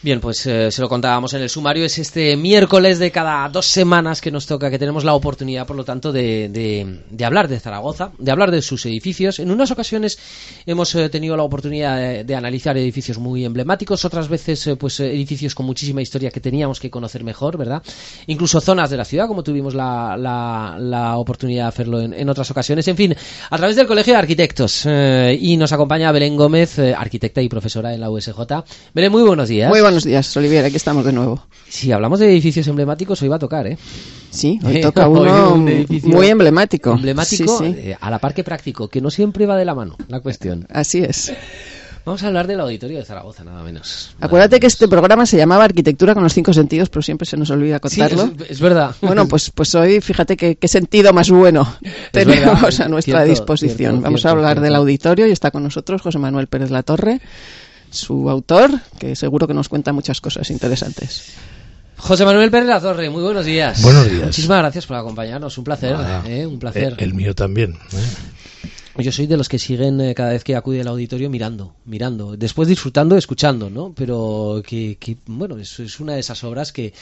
Bien, pues eh, se lo contábamos en el sumario, es este miércoles de cada dos semanas que nos toca, que tenemos la oportunidad, por lo tanto, de, de, hablar de Zaragoza, de hablar de sus edificios. En unas ocasiones hemos eh, tenido la oportunidad de, analizar edificios muy emblemáticos, otras veces, eh, pues, edificios con muchísima historia que teníamos que conocer mejor, ¿verdad? Incluso zonas de la ciudad, como tuvimos la, la, oportunidad de hacerlo en, otras ocasiones. En fin, a través del Colegio de Arquitectos. y nos acompaña Belén Gómez, arquitecta y profesora en la USJ. Belén, muy buenos días buenos días, Olivier, aquí estamos de nuevo. Si hablamos de edificios emblemáticos, hoy va a tocar, ¿eh? Sí, hoy toca uno muy emblemático. Emblemático, eh, a la par que práctico, que no siempre va de la mano la cuestión. Así es. Vamos a hablar del auditorio de Zaragoza, nada menos. Acuérdate que este programa se llamaba Arquitectura con los cinco sentidos, pero siempre se nos olvida contarlo. es, verdad. Bueno, pues, pues hoy fíjate qué, sentido más bueno tenemos a nuestra disposición. Vamos a hablar del auditorio y está con nosotros José Manuel Pérez La Torre su autor, que seguro que nos cuenta muchas cosas interesantes. José Manuel Pérez La Torre, muy buenos días. Buenos días. Muchísimas gracias por acompañarnos, un placer, ¿eh? un placer. El, mío también. ¿eh? Yo soy de los que siguen eh, cada vez que acude al auditorio mirando, mirando, después disfrutando, escuchando, ¿no? Pero que, bueno, es una de esas obras que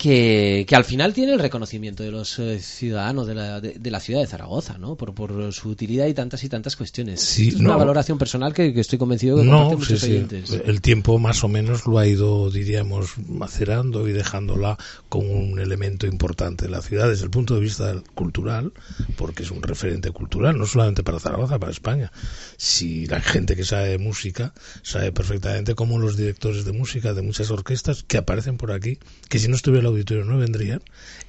que, al final tiene el reconocimiento de los eh, ciudadanos de la, de, la, ciudad de Zaragoza, ¿no? Por, por su utilidad y tantas y tantas cuestiones. es una valoración personal que, estoy convencido que no, muchos El tiempo más o menos lo ha ido, diríamos, macerando y dejándola como un elemento importante de la ciudad desde el punto de vista cultural, porque es un referente cultural, no solamente para Zaragoza, para España. Si la gente que sabe de música sabe perfectamente cómo los directores de música de muchas orquestas que aparecen por aquí, que si no estuviera auditorio no vendrían,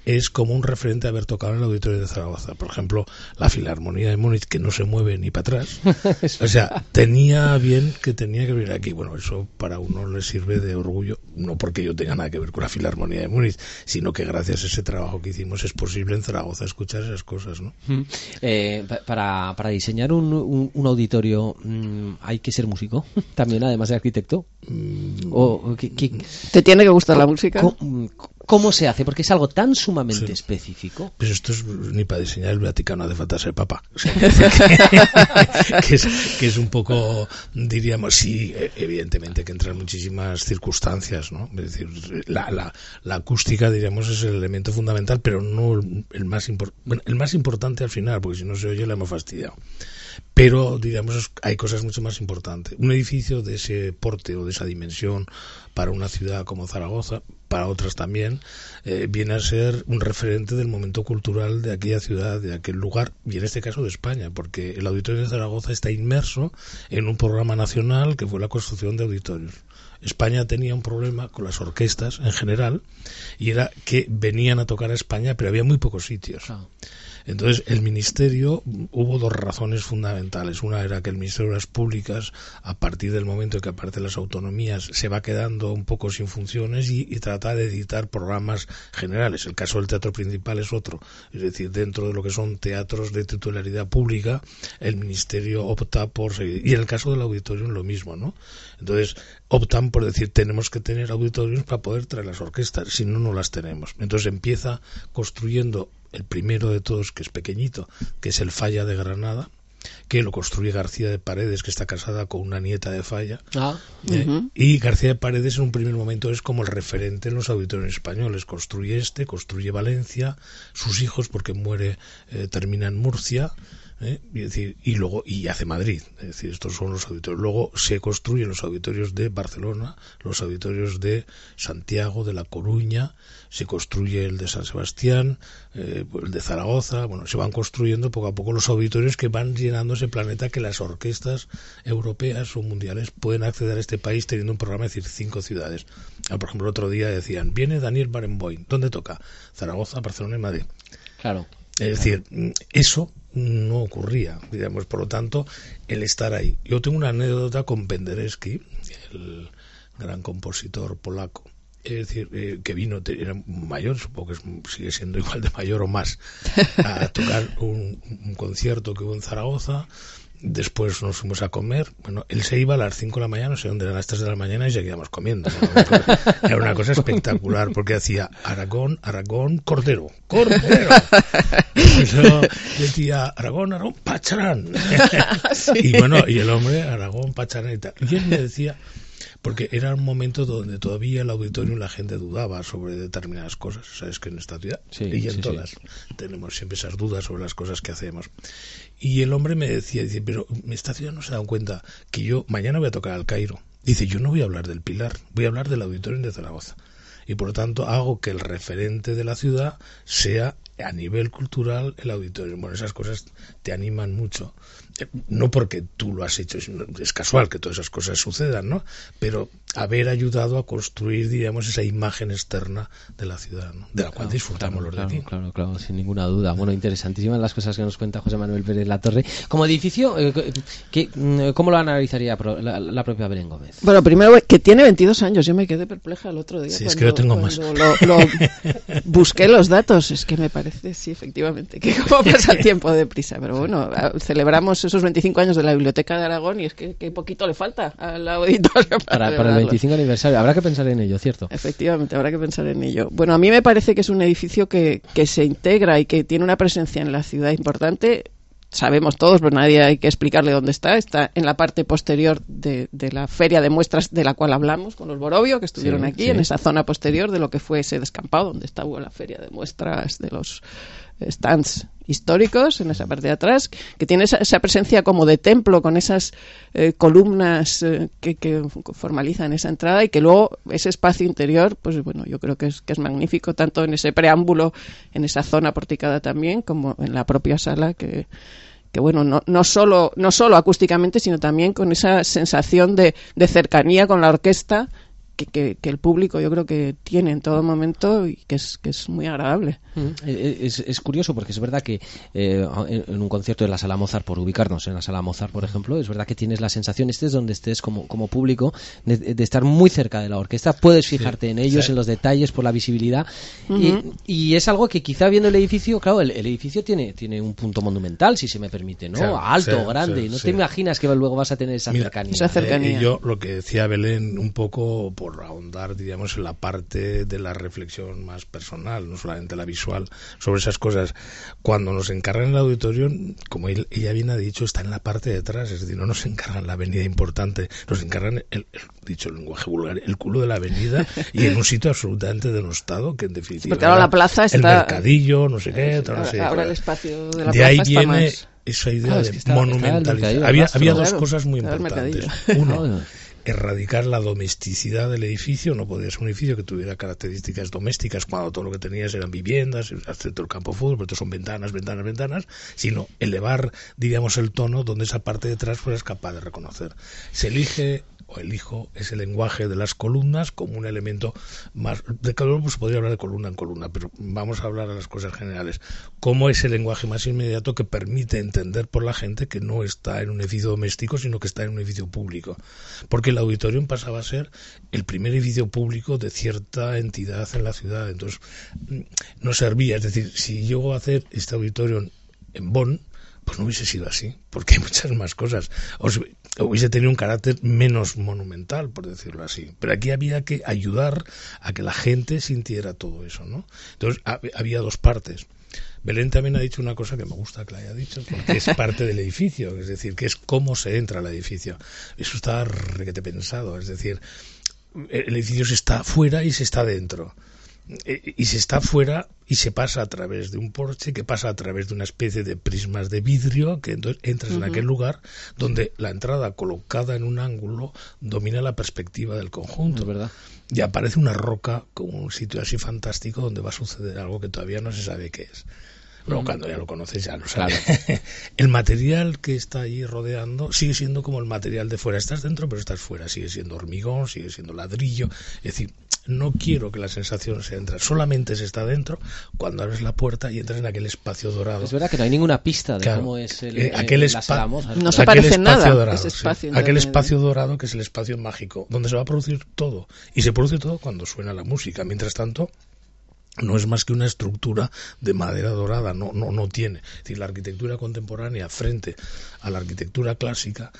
es como un referente haber tocado en el auditorio de Zaragoza. Por ejemplo, la Filarmonía de Múnich, que no se mueve ni para atrás. o sea, tenía bien que tenía que venir aquí. Bueno, eso para uno le sirve de orgullo, no porque yo tenga nada que ver con la Filarmonía de Múnich, sino que gracias a ese trabajo que hicimos es posible en Zaragoza escuchar esas cosas, ¿no? Eh, para, para diseñar un, un, auditorio mm, hay que ser músico, también además de arquitecto. Mm. o, ¿Te tiene que gustar la música? ¿Cómo se hace? Porque es algo tan sumamente específico. Pues esto es ni para diseñar el Vaticano hace falta ser papa. que, es, un poco, diríamos, sí, evidentemente que entran muchísimas circunstancias, ¿no? Es decir, la, acústica, diríamos, es el elemento fundamental, pero no el, más importante. el más importante al final, porque si no se oye le hemos fastidiado. Pero, diríamos, hay cosas mucho más importantes. Un edificio de ese porte o de esa dimensión para una ciudad como Zaragoza, para otras también, eh, viene a ser un referente del momento cultural de aquella ciudad, de aquel lugar, y en este caso de España, porque el Auditorio de Zaragoza está inmerso en un programa nacional que fue la construcción de auditorios. España tenía un problema con las orquestas en general, y era que venían a tocar a España, pero había muy pocos sitios. Entonces, el Ministerio, hubo dos razones fundamentales. Una era que el Ministerio de las Públicas, a partir del momento en que aparecen las autonomías, se va quedando un poco sin funciones y, trata de editar programas generales. El caso del teatro principal es otro. Es decir, dentro de lo que son teatros de titularidad pública, el Ministerio opta por seguir. Y en el caso del auditorio, lo mismo, ¿no? Entonces, optan por decir, tenemos que tener auditorios para poder traer las orquestas, si no, no las tenemos. Entonces empieza construyendo el primero de todos, que es pequeñito, que es el Falla de Granada, que lo construye García de Paredes, que está casada con una nieta de Falla. Ah. Eh, y García de Paredes en un primer momento es como el referente en los auditorios españoles. Construye este, construye Valencia, sus hijos, porque muere, eh, termina en Murcia. ¿Eh? y, luego y hace Madrid es decir estos son los auditorios luego se construyen los auditorios de Barcelona los auditorios de Santiago de La Coruña se construye el de San Sebastián eh, el de Zaragoza bueno se van construyendo poco a poco los auditorios que van llenando ese planeta que las orquestas europeas o mundiales pueden acceder a este país teniendo un programa es decir cinco ciudades ah, por ejemplo el otro día decían viene Daniel Barenboim ¿dónde toca? Zaragoza Barcelona y Madrid claro es decir, eso no ocurría, digamos, por lo tanto, el estar ahí. Yo tengo una anécdota con Penderecki, el gran compositor polaco. Es decir, eh, que vino, era mayor, supongo que sigue siendo igual de mayor o más, a tocar un, un concierto que hubo en Zaragoza Después nos fuimos a comer. Bueno, él se iba a las 5 de la mañana, no sé dónde eran las 3 de la mañana y seguíamos comiendo. Era una cosa espectacular porque hacía Aragón, Aragón, Cordero, Cordero. Yo decía Aragón, Aragón, Pacharán. Y bueno, y el hombre, Aragón, Pacharán y tal. Y él me decía, porque era un momento donde todavía el auditorio la gente dudaba sobre determinadas cosas. Sabes que en esta ciudad y en todas tenemos siempre esas dudas sobre las cosas que hacemos. Y el hombre me decía, dice, pero esta ciudad no se da cuenta que yo mañana voy a tocar al Cairo. Dice, yo no voy a hablar del Pilar, voy a hablar del auditorio de Zaragoza. Y por lo tanto hago que el referente de la ciudad sea a nivel cultural el auditorio. Bueno, esas cosas te animan mucho. Eh, no porque tú lo has hecho, es, casual que todas esas cosas sucedan, ¿no? Pero haber ayudado a construir, digamos, esa imagen externa de la ciudad, ¿no? de la cual disfrutamos los de aquí. Claro, claro, sin ninguna duda. Bueno, interesantísimas las cosas que nos cuenta José Manuel Pérez La Torre. Como edificio, eh, mm, ¿cómo lo analizaría la, propia Belén Gómez? Bueno, primero que tiene 22 años. Yo me quedé perpleja el otro día. Sí, es que yo tengo más. busqué los datos. Es que me parece, sí, efectivamente, que cómo pasa el tiempo deprisa. Pero bueno, celebramos esos 25 años de la Biblioteca de Aragón y es que, poquito le falta al auditorio para, para, el 25 aniversario. Habrá que pensar en ello, ¿cierto? Efectivamente, habrá que pensar en ello. Bueno, a mí me parece que es un edificio que, que se integra y que tiene una presencia en la ciudad importante sabemos todos, pero nadie hay que explicarle dónde está. Está en la parte posterior de, de, la feria de muestras de la cual hablamos con los Borovio, que estuvieron aquí, en esa zona posterior de lo que fue ese descampado, donde estaba la feria de muestras de los stands históricos en esa parte de atrás, que tiene esa, presencia como de templo con esas eh, columnas eh, que, formalizan esa entrada y que luego ese espacio interior, pues bueno, yo creo que es, que es magnífico, tanto en ese preámbulo, en esa zona porticada también, como en la propia sala que que bueno, no, no, solo, no solo acústicamente, sino también con esa sensación de, de cercanía con la orquesta que, el público yo creo que tiene en todo momento y que es, que es muy agradable. Mm, eh, eh, es, es, curioso porque es verdad que eh, en un concierto de la Sala Mozart, por ubicarnos en la Sala Mozart, por ejemplo, es verdad que tienes la sensación, estés donde estés como, como público, de, estar muy cerca de la orquesta. Puedes fijarte en ellos, en los detalles, por la visibilidad. y, es algo que quizá viendo el edificio, claro, el, edificio tiene, tiene un punto monumental, si se me permite, ¿no? Alto, grande. no te imaginas que luego vas a tener esa cercanía. Esa cercanía. yo lo que decía Belén, un poco por ahondar, digamos, en la parte de la reflexión más personal, no solamente la visual, sobre esas cosas. Cuando nos encargan el auditorio, como ella bien ha dicho, está en la parte de atrás, es decir, no nos encargan la avenida importante, nos encargan, el, dicho el lenguaje vulgar, el culo de la avenida y en un sitio absolutamente denostado, que en definitiva... Porque ahora la plaza está... El mercadillo, no sé qué, no sé Ahora el espacio de la de ahí viene esa idea de monumentalizar. Había, había dos cosas muy importantes. Uno, erradicar la domesticidad del edificio, no podía ser un edificio que tuviera características domésticas cuando todo lo que tenías eran viviendas, excepto el campo de fútbol, pero son ventanas, ventanas, ventanas, sino elevar, diríamos, el tono donde esa parte de atrás fueras capaz de reconocer. Se elige o elijo ese lenguaje de las columnas como un elemento más de uno pues podría hablar de columna en columna pero vamos a hablar de las cosas generales como ese lenguaje más inmediato que permite entender por la gente que no está en un edificio doméstico sino que está en un edificio público porque el auditorium pasaba a ser el primer edificio público de cierta entidad en la ciudad entonces mm, no servía es decir si llego a hacer este auditorio en Bonn pues no hubiese sido así, porque hay muchas más cosas. O hubiese tenido un carácter menos monumental, por decirlo así. Pero aquí había que ayudar a que la gente sintiera todo eso, ¿no? Entonces había dos partes. Belén también ha dicho una cosa que me gusta que la haya dicho, porque es parte del edificio, es decir, que es cómo se entra al edificio. Eso está requete pensado, es decir, el edificio se está fuera y se está dentro. Eh, y se está fuera y se pasa a través de un porche que pasa a través de una especie de prismas de vidrio que entonces entras en aquel lugar donde la entrada colocada en un ángulo domina la perspectiva del conjunto. Verdad. Y aparece una roca como un sitio así fantástico donde va a suceder algo que todavía no se sabe qué es pero cuando ya lo conoces ya lo sabes. el material que está allí rodeando sigue siendo como el material de fuera. Estás dentro, pero estás fuera. Sigue siendo hormigón, sigue siendo ladrillo. Es decir, no quiero que la sensación se entre, solamente se está dentro cuando abres la puerta y entras en aquel espacio dorado. Es verdad que no hay ninguna pista de cómo es el, eh, aquel No se parece nada. Dorado, aquel espacio dorado que es el espacio mágico, donde se va a producir todo. Y se produce todo cuando suena la música. Mientras tanto, no es más que una estructura de madera dorada, no, no, no tiene. Es decir, la arquitectura contemporánea frente a la arquitectura clásica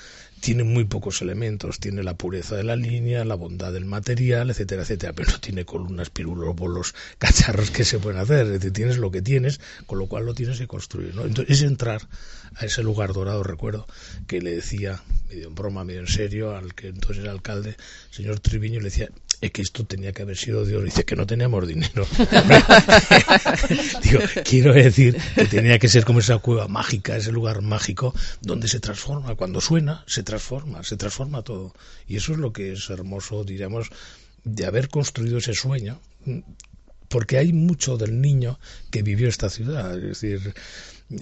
tiene muy pocos elementos, tiene la pureza de la línea, la bondad del material, etcétera, etcétera, pero no tiene columnas, pirulópolos, cacharros que se pueden hacer, es decir, tienes lo que tienes, con lo cual lo tienes que construir, ¿no? Entonces, es entrar a ese lugar dorado, recuerdo, que le decía, medio en broma, medio en serio, al que entonces era alcalde, señor Triviño, le decía, es que esto tenía que haber sido de oro. Dice que no teníamos dinero. Digo, quiero decir que tenía que ser como esa cueva mágica, ese lugar mágico donde se transforma. Cuando suena, se transforma, se transforma todo. Y eso es lo que es hermoso, diríamos, de haber construido ese sueño. Porque hay mucho del niño que vivió esta ciudad. Es decir,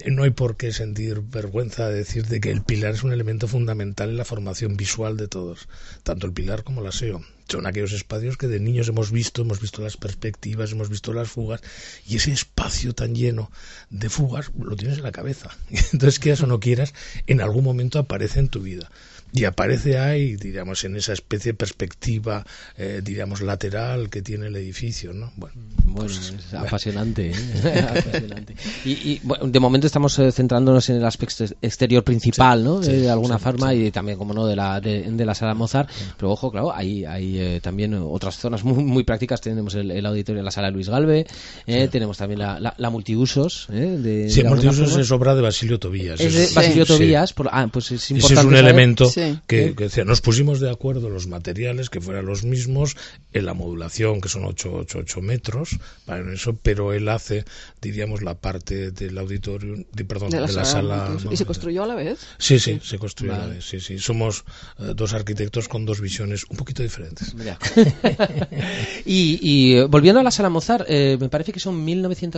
no hay por qué sentir vergüenza de decir de que el pilar es un elemento fundamental en la formación visual de todos, tanto el pilar como el aseo. Son aquellos espacios que de niños hemos visto, hemos visto las perspectivas, hemos visto las fugas, y ese espacio tan lleno de fugas lo tienes en la cabeza. Entonces, quieras o no quieras, en algún momento aparece en tu vida y aparece ahí, digamos, en esa especie de perspectiva, eh, digamos, lateral que tiene el edificio, ¿no? Bueno, bueno es apasionante, ¿eh? apasionante. Y, bueno, de momento estamos eh, centrándonos en el aspecto exterior principal, ¿no? de alguna forma y también, como no, de la, de, la sala Mozart, pero ojo, claro, hay, hay también otras zonas muy, muy prácticas, tenemos el, auditorio de la sala Luis Galve, tenemos también la, la, multiusos, de, Sí, multiusos es obra de Basilio Tobías. Es de Basilio Tobías, ah, pues es importante. Ese es un elemento que, nos pusimos de acuerdo los materiales, que fueran los mismos, en la modulación, que son 8, 8, 8 metros, para eso, pero él hace, diríamos, la parte del auditorio, perdón, de la, sala. ¿Y se construyó a la vez? Sí, sí, se construyó a la vez, sí, sí. Somos eh, dos arquitectos con dos visiones un poquito diferentes. y, volviendo a la sala Mozart, eh, me parece que son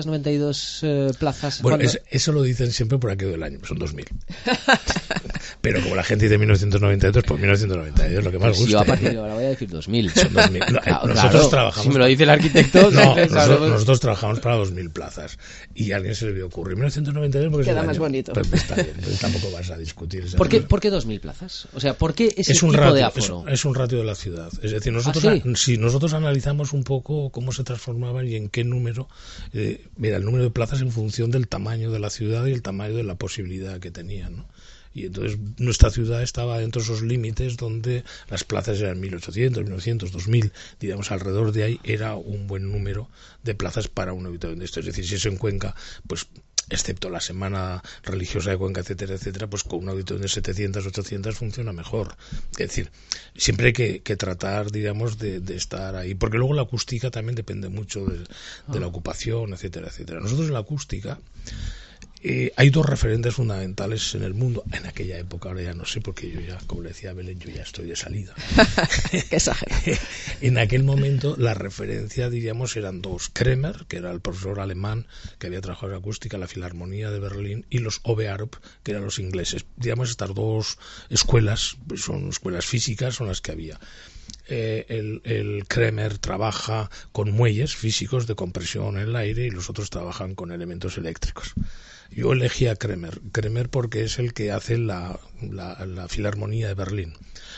1992 eh, plazas. Bueno, eso lo dicen siempre por aquello del año, son 2000. pero como la gente dice 1992, 1992 por 1992, lo que más gusta. Yo a partir de ahora voy a decir 2000. Son 2000. nosotros trabajamos. Si me lo dice el arquitecto. No, nosotros, trabajamos para 2000 plazas. Y a alguien se le vio ocurrir 1992 porque Queda más bonito. Pues está bien, tampoco vas a discutir. ¿Por qué, ¿Por qué 2000 plazas? O sea, ¿por qué ese es un tipo ratio, de aforo? Es, un ratio de la ciudad. Es decir, nosotros, ¿Ah, si nosotros analizamos un poco cómo se transformaban y en qué número, eh, mira, el número de plazas en función del tamaño de la ciudad y el tamaño de la posibilidad que tenían, ¿no? Y entonces nuestra ciudad estaba dentro de esos límites donde las plazas eran 1800, 1900, 2000, digamos alrededor de ahí era un buen número de plazas para un habitante de esto. Es decir, si eso en Cuenca, pues excepto la semana religiosa de Cuenca, etcétera, etcétera, pues con un auditorio de 700, 800 funciona mejor. Es decir, siempre hay que, tratar, digamos, de, estar ahí, porque luego la acústica también depende mucho de, de la ocupación, etcétera, etcétera. Nosotros en la acústica eh, hay dos referentes fundamentales en el mundo, en aquella época, ahora ya no sé, porque yo ya, como le decía Belén, yo ya estoy de salida. Qué en aquel momento la referencia, diríamos, eran dos. Kremer, que era el profesor alemán que había trabajado en acústica en la Filarmonía de Berlín, y los Obearup, que eran los ingleses. Digamos, estas dos escuelas, son escuelas físicas, son las que había. Eh, el, el, Kremer trabaja con muelles físicos de compresión en el aire y los otros trabajan con elementos eléctricos. Yo elegí a Kremer, Kremer porque es el que hace la, la, Filarmonía de Berlín.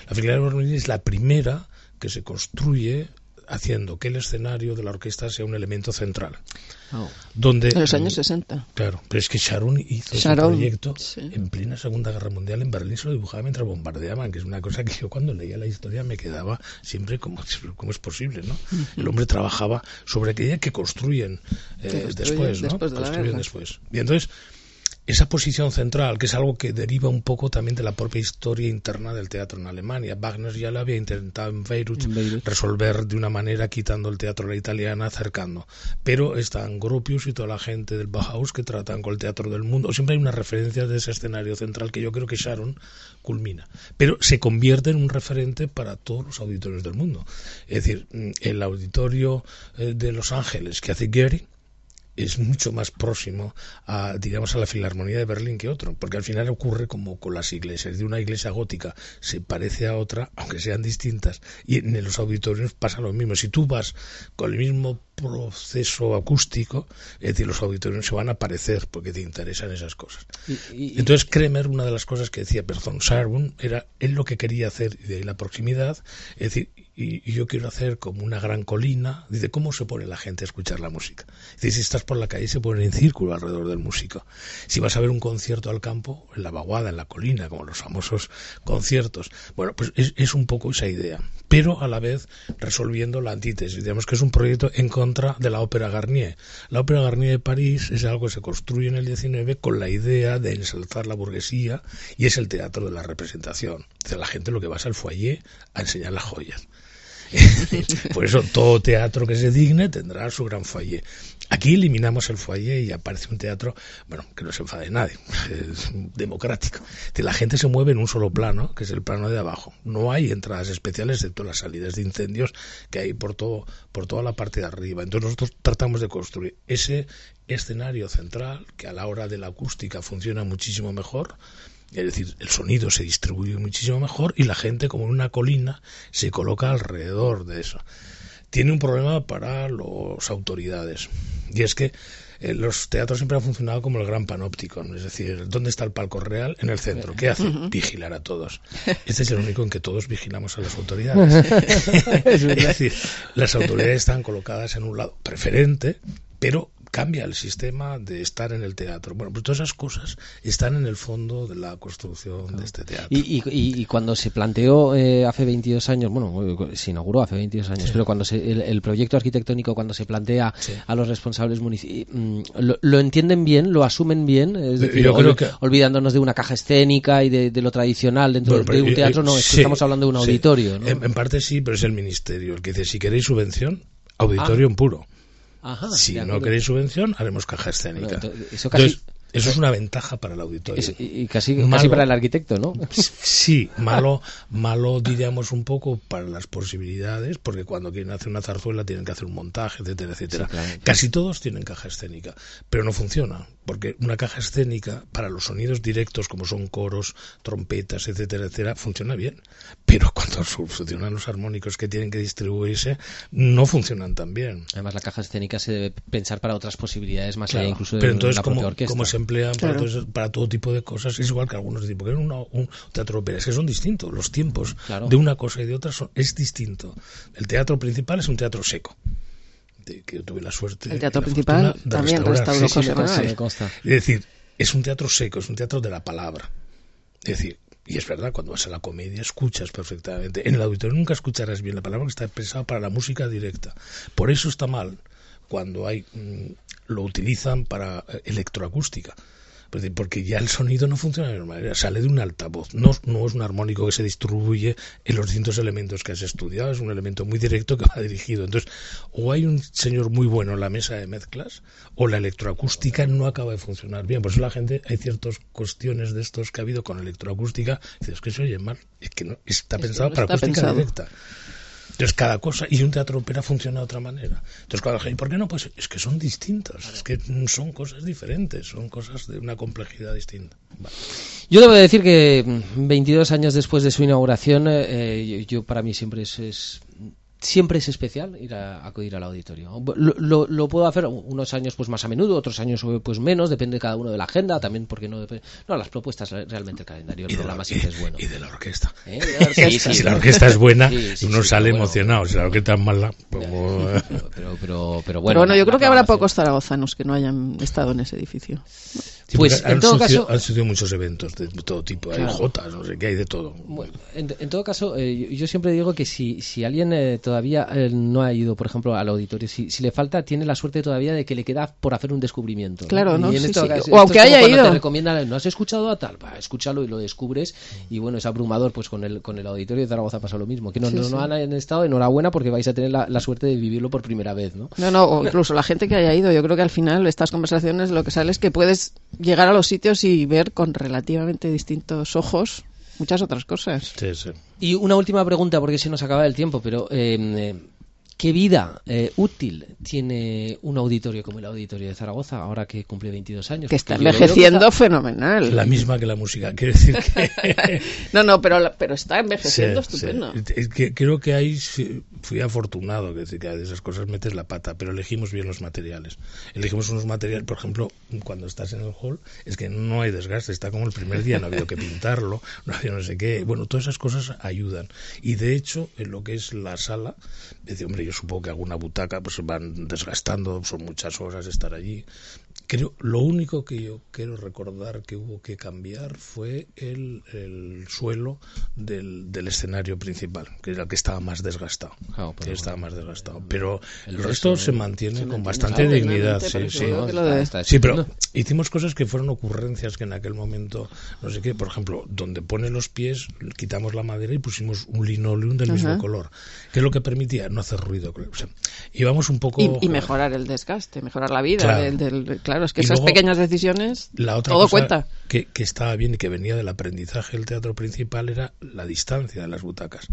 La Filarmonía es la primera que se construye haciendo que el escenario de la orquesta sea un elemento central. Oh. Donde, en los años 60. Claro, pero es que Sharon hizo ese proyecto en plena Segunda Guerra Mundial en Berlín, se lo dibujaba mientras bombardeaban, que es una cosa que yo cuando leía la historia me quedaba siempre como, como es posible, ¿no? El hombre trabajaba sobre aquella que construyen, eh, después, ¿no? construyen después. Y entonces esa posición central, que es algo que deriva un poco también de la propia historia interna del teatro en Alemania. Wagner ya lo había intentado en Beirut, resolver de una manera quitando el teatro a la italiana, acercando. Pero están Gropius y toda la gente del Bauhaus que tratan con el teatro del mundo. Siempre hay una referencia de ese escenario central que yo creo que Sharon culmina. Pero se convierte en un referente para todos los auditorios del mundo. Es decir, el auditorio eh, de Los Ángeles que hace Gehry es mucho más próximo a, digamos, a la Filarmonía de Berlín que otro, porque al final ocurre como con las iglesias. De una iglesia gótica se parece a otra, aunque sean distintas, y en los auditorios pasa lo mismo. Si tú vas con el mismo proceso acústico, es decir, los auditorios se van a parecer porque te interesan esas cosas. Entonces, Kremer, una de las cosas que decía Person Sarbun, era él lo que quería hacer, y de ahí la proximidad, es decir, y, yo quiero hacer como una gran colina. Dice, ¿cómo se pone la gente a escuchar la música? Dice, si estás por la calle se pone en círculo alrededor del músico. Si vas a ver un concierto al campo, en la vaguada, en la colina, como los famosos conciertos. Bueno, pues es, un poco esa idea, pero a la vez resolviendo la antítesis. Digamos que es un proyecto en contra de la ópera Garnier. La ópera Garnier de París es algo que se construye en el 19 con la idea de ensalzar la burguesía y es el teatro de la representación. Dice, la gente lo que va es al foyer a enseñar las joyas. Por eso todo teatro que se digne tendrá su gran foyer. Aquí eliminamos el foyer y aparece un teatro, bueno, que no se enfade nadie, es democrático. La gente se mueve en un solo plano, que es el plano de abajo. No hay entradas especiales excepto las salidas de incendios que hay por todo, por toda la parte de arriba. Entonces nosotros tratamos de construir ese escenario central que a la hora de la acústica funciona muchísimo mejor es decir, el sonido se distribuye muchísimo mejor y la gente, como en una colina, se coloca alrededor de eso. Tiene un problema para las autoridades. Y es que eh, los teatros siempre han funcionado como el gran panóptico. Es decir, ¿dónde está el palco real? En el centro. ¿Qué hace? Vigilar a todos. Este es el único en que todos vigilamos a las autoridades. es decir, las autoridades están colocadas en un lado preferente, pero cambia el sistema de estar en el teatro. Bueno, pues todas esas cosas están en el fondo de la construcción de este teatro. Y, y, cuando se planteó eh, hace 22 años, bueno, se inauguró hace 22 años, pero cuando se, el, proyecto arquitectónico, cuando se plantea a los responsables municipales, mm, lo, entienden bien, lo asumen bien? Es decir, olvidándonos de una caja escénica y de, lo tradicional dentro de un teatro, no, es que estamos hablando de un auditorio. En, en, parte sí, pero es el ministerio el que dice, si queréis subvención, auditorio ah. en si no queréis subvención, haremos caja escénica. eso eso es una ventaja para el auditorio. y casi, casi, para el arquitecto, ¿no? Sí, malo, malo diríamos un poco para las posibilidades, porque cuando quieren hacer una zarzuela tienen que hacer un montaje, etcétera, etcétera. Casi todos tienen caja escénica, pero no funciona, porque una caja escénica para los sonidos directos, como son coros, trompetas, etcétera, etcétera, funciona bien. Pero cuando funcionan los armónicos que tienen que distribuirse, no funcionan tan bien. Además, la caja escénica se debe pensar para otras posibilidades más allá incluso de entonces, la propia orquesta emplean para, todo, tipo de cosas. Es igual que algunos dicen, porque un, un teatro ópera, es que son distintos. Los tiempos de una cosa y de otra son, es distinto. El teatro principal es un teatro seco. Que yo tuve la suerte. El teatro principal también restauró Es decir, es un teatro seco, es un teatro de la palabra. Es decir, y es verdad, cuando vas a la comedia escuchas perfectamente. En el auditorio nunca escucharás bien la palabra que está pensada para la música directa. Por eso está mal cuando hay mm, lo utilizan para eh, electroacústica pues porque ya el sonido no funciona de la manera, sale de un altavoz, no, no es un armónico que se distribuye en los distintos elementos que has estudiado, es un elemento muy directo que va dirigido. Entonces, o hay un señor muy bueno en la mesa de mezclas, o la electroacústica no acaba de funcionar bien. Por eso la gente, hay ciertas cuestiones de estos que ha habido con electroacústica, dices que se oye mal, es que no, está pensado para acústica directa. Entonces cada cosa, y un teatro ópera funciona de otra manera. Entonces cuando ¿y por qué no? Pues es que son distintos, es que son cosas diferentes, son cosas de una complejidad distinta. Yo debo decir que 22 años después de su inauguración, eh, yo, para mí siempre es siempre es especial ir a acudir al auditorio. Lo, lo, puedo hacer unos años pues más a menudo, otros años pues menos, depende cada uno de la agenda, también porque no depende... No, las propuestas realmente el calendario, el programa siempre es bueno. Y de la orquesta. ¿Eh? si la orquesta es buena, uno sale emocionado, si la orquesta es mala... Pues, pero, pero, pero, bueno. bueno, yo creo que habrá pocos zaragozanos que no hayan estado en ese edificio pues en todo caso han sucedido muchos eventos de todo tipo hay jotas no sé qué hay de todo. En, todo caso eh, yo siempre digo que si, si alguien eh, todavía eh, no ha ido por ejemplo al auditorio si, si le falta tiene la suerte todavía de que le queda por hacer un descubrimiento claro no, o aunque haya ido. te recomienda no has escuchado a tal va escúchalo y lo descubres y bueno es abrumador pues con el con el auditorio de Zaragoza pasa lo mismo que no, no, han estado enhorabuena porque vais a tener la, la, suerte de vivirlo por primera vez no no no o incluso la gente que haya ido yo creo que al final estas conversaciones lo que sale es que puedes llegar a los sitios y ver con relativamente distintos ojos muchas otras cosas. Y una última pregunta, porque se nos acaba el tiempo, pero eh, ¿Qué vida eh, útil tiene un auditorio como el Auditorio de Zaragoza ahora que cumple 22 años? Que está envejeciendo fenomenal. La misma que la música. Quiero decir que... no, no, pero, pero está envejeciendo estupendo. Que, creo que ahí fui afortunado, que, decir, que de esas cosas metes la pata, pero elegimos bien los materiales. Elegimos unos materiales, por ejemplo, cuando estás en el hall, es que no hay desgaste, está como el primer día, no ha habido que pintarlo, no ha habido no sé qué. Bueno, todas esas cosas ayudan. Y de hecho, en lo que es la sala, decía, hombre, yo supongo que alguna butaca pues van desgastando, son muchas horas estar allí. Creo, lo único que yo quiero recordar que hubo que cambiar fue el, el suelo del, del, escenario principal, que era el que estaba más desgastado. que estaba más desgastado. Pero el, resto, se mantiene con bastante dignidad. Sí, sí. sí, pero hicimos cosas que fueron ocurrencias que en aquel momento, no sé qué, por ejemplo, donde pone los pies, quitamos la madera y pusimos un linoleum del mismo color, que es lo que permitía no hacer ruido. O sea, íbamos un poco... Y, mejorar el desgaste, mejorar la vida del, del Claro, es que esas pequeñas decisiones, la otra todo cuenta. Que, que estaba bien y que venía del aprendizaje del teatro principal era la distancia de las butacas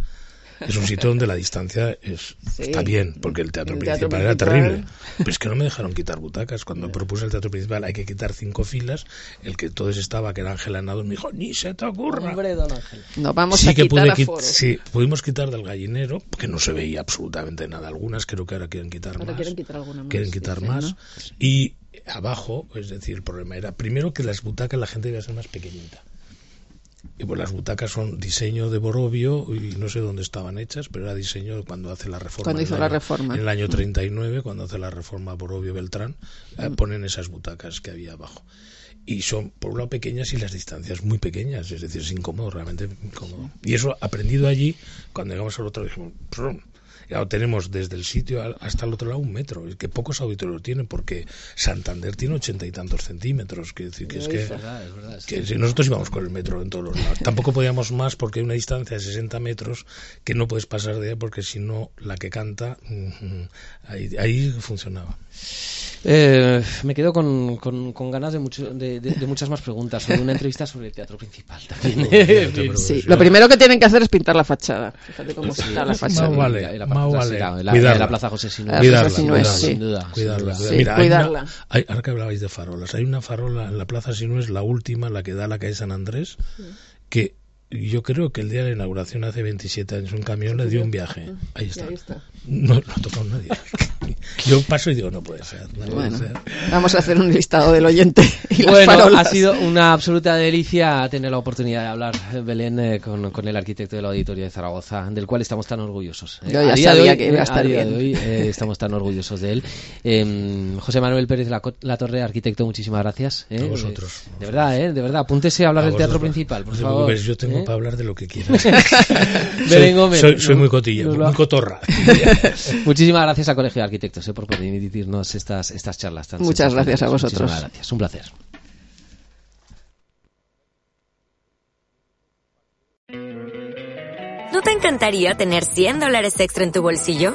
es un sitio donde la distancia es, está bien, porque el teatro, principal, era terrible. Pero es que no me dejaron quitar butacas. Cuando propuse el teatro principal hay que quitar cinco filas, el que todos estaba, que era Ángel Anado, me dijo, ni se te ocurra. Hombre, don Ángel. No vamos a quitar Sí, pudimos quitar del gallinero, que no se veía absolutamente nada. Algunas creo que ahora quieren quitar más. quieren quitar alguna más. Quieren quitar más. Y abajo, es decir, el problema era primero que las butacas la gente iba a ser más pequeñita. Y pues las butacas son diseño de Borovio y no sé dónde estaban hechas, pero era diseño cuando hace la reforma. Cuando hizo la reforma. En el año 39, cuando hace la reforma Borovio Beltrán, eh, ponen esas butacas que había abajo. Y son, por un lado, pequeñas y las distancias muy pequeñas, es decir, es incómodo, realmente incómodo. Y eso, aprendido allí, cuando llegamos al otro, dijimos, Claro, tenemos desde el sitio hasta el otro lado un metro, que pocos auditorios tienen, porque Santander tiene ochenta y tantos centímetros. Que, es, que, que si nosotros íbamos con el metro en todos los lados. Tampoco podíamos más porque hay una distancia de 60 metros que no puedes pasar de ahí porque si no, la que canta, ahí, ahí funcionaba. Eh, me quedo con, con, ganas de, mucho, de, muchas más preguntas sobre una entrevista sobre el teatro principal también. sí, lo primero que tienen que hacer es pintar la fachada. Fíjate cómo está la fachada. Más vale, la, vale. La, la, la, Plaza José Sinúa. Cuidarla, cuidarla, sin duda. Cuidarla. Mira, cuidarla. Hay ahora que hablabais de farolas, hay una farola en la Plaza Sinúa, la última, la que da a la calle San Andrés, que yo creo que el día de la inauguración hace 27 años un camión le dio un viaje. Ahí está. No, no ha tocado nadie. Yo paso y digo, no puede ser. bueno, Vamos a hacer un listado del oyente. Y bueno, ha sido una absoluta delicia tener la oportunidad de hablar, Belén, eh, con, con, el arquitecto del Auditorio de Zaragoza, del cual estamos tan orgullosos. Eh. Yo ya sabía que iba a estar bien. De hoy, eh, estamos tan orgullosos de él. Em, José Manuel Pérez La, Torre, arquitecto, muchísimas gracias. A vosotros. de verdad, ¿eh? De verdad, apúntese a hablar del teatro principal, por favor. yo tengo para hablar de lo que quieras. soy, soy, muy cotilla, muy cotorra. muchísimas gracias al Colegio de Arquitectos por permitirnos estas, estas charlas. Tan Muchas gracias a vosotros. Muchísimas gracias, un placer. ¿No te encantaría tener 100 dólares extra en tu bolsillo?